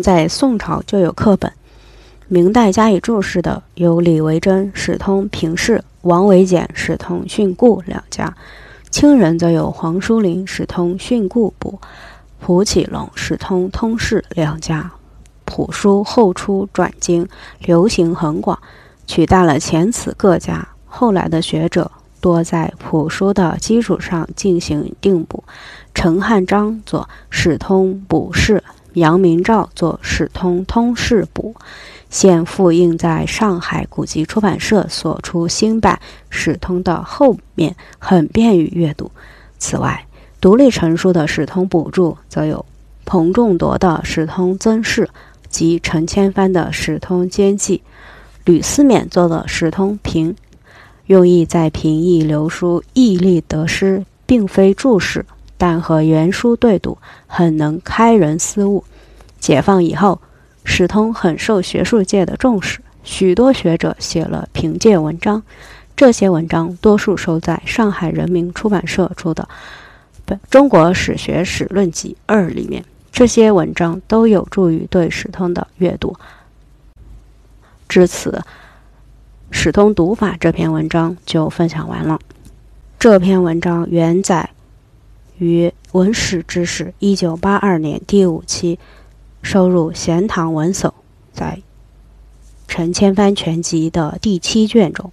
在宋朝就有课本，明代加以注释的有李维珍史通平氏、王维简史通训诂两家，清人则有黄书林史通训诂补，蒲启龙史通通释两家。朴书后出转经，流行很广，取代了前此各家。后来的学者多在朴书的基础上进行定补。陈汉章作《史通补释》。杨明照作《史通通释补》，现复印在上海古籍出版社所出新版《史通》的后面，很便于阅读。此外，独立成书的《史通补注》则有彭仲铎的《史通增释》及陈千帆的《史通兼记》，吕思勉做的《史通评》，用意在平易流书，毅力得失，并非注释。但和原书对读，很能开人思悟。解放以后，史通很受学术界的重视，许多学者写了评介文章，这些文章多数收在上海人民出版社出的《本中国史学史论集二》里面。这些文章都有助于对史通的阅读。至此，《史通读法》这篇文章就分享完了。这篇文章原载。于《文史之史》一九八二年第五期收入《闲堂文叟》在陈千帆全集的第七卷中。